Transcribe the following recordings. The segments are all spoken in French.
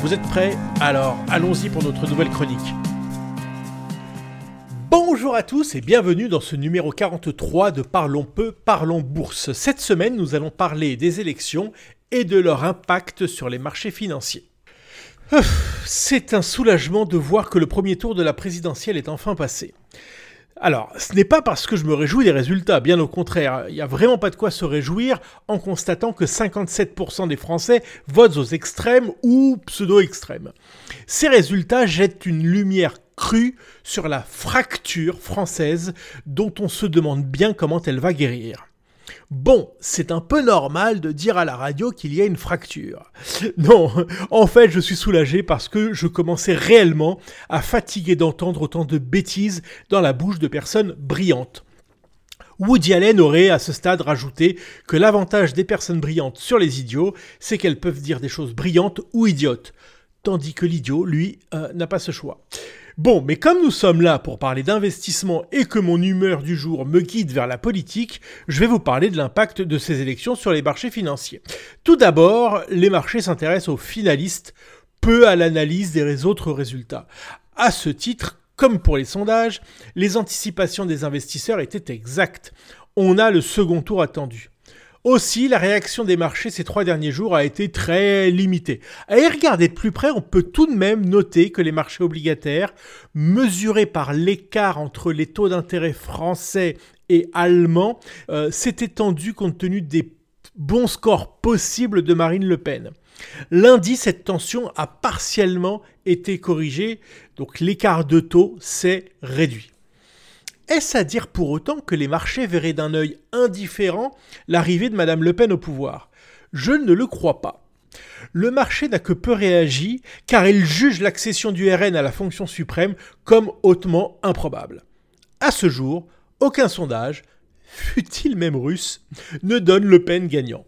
Vous êtes prêts Alors allons-y pour notre nouvelle chronique. Bonjour à tous et bienvenue dans ce numéro 43 de Parlons peu, parlons bourse. Cette semaine, nous allons parler des élections et de leur impact sur les marchés financiers. C'est un soulagement de voir que le premier tour de la présidentielle est enfin passé. Alors, ce n'est pas parce que je me réjouis des résultats, bien au contraire, il n'y a vraiment pas de quoi se réjouir en constatant que 57% des Français votent aux extrêmes ou pseudo-extrêmes. Ces résultats jettent une lumière crue sur la fracture française dont on se demande bien comment elle va guérir. Bon, c'est un peu normal de dire à la radio qu'il y a une fracture. Non, en fait, je suis soulagé parce que je commençais réellement à fatiguer d'entendre autant de bêtises dans la bouche de personnes brillantes. Woody Allen aurait à ce stade rajouté que l'avantage des personnes brillantes sur les idiots, c'est qu'elles peuvent dire des choses brillantes ou idiotes, tandis que l'idiot, lui, euh, n'a pas ce choix. Bon, mais comme nous sommes là pour parler d'investissement et que mon humeur du jour me guide vers la politique, je vais vous parler de l'impact de ces élections sur les marchés financiers. Tout d'abord, les marchés s'intéressent aux finalistes, peu à l'analyse des autres résultats. À ce titre, comme pour les sondages, les anticipations des investisseurs étaient exactes. On a le second tour attendu. Aussi, la réaction des marchés ces trois derniers jours a été très limitée. Y regarder de plus près, on peut tout de même noter que les marchés obligataires, mesurés par l'écart entre les taux d'intérêt français et allemands, euh, s'étaient tendus compte tenu des bons scores possibles de Marine Le Pen. Lundi, cette tension a partiellement été corrigée, donc l'écart de taux s'est réduit. Est-ce à dire pour autant que les marchés verraient d'un œil indifférent l'arrivée de Madame Le Pen au pouvoir? Je ne le crois pas. Le marché n'a que peu réagi car il juge l'accession du RN à la fonction suprême comme hautement improbable. À ce jour, aucun sondage, fut-il même russe, ne donne Le Pen gagnant.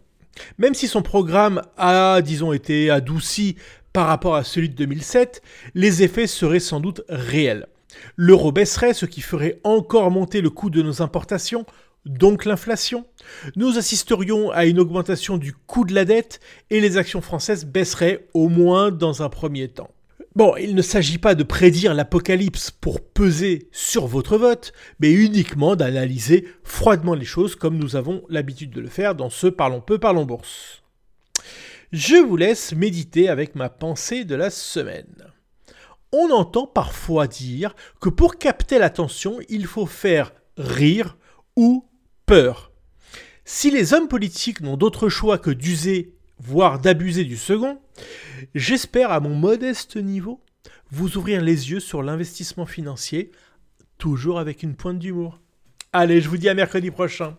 Même si son programme a, disons, été adouci par rapport à celui de 2007, les effets seraient sans doute réels. L'euro baisserait, ce qui ferait encore monter le coût de nos importations, donc l'inflation. Nous assisterions à une augmentation du coût de la dette et les actions françaises baisseraient au moins dans un premier temps. Bon, il ne s'agit pas de prédire l'apocalypse pour peser sur votre vote, mais uniquement d'analyser froidement les choses comme nous avons l'habitude de le faire dans ce Parlons peu, parlons bourse. Je vous laisse méditer avec ma pensée de la semaine on entend parfois dire que pour capter l'attention, il faut faire rire ou peur. Si les hommes politiques n'ont d'autre choix que d'user, voire d'abuser du second, j'espère à mon modeste niveau vous ouvrir les yeux sur l'investissement financier, toujours avec une pointe d'humour. Allez, je vous dis à mercredi prochain.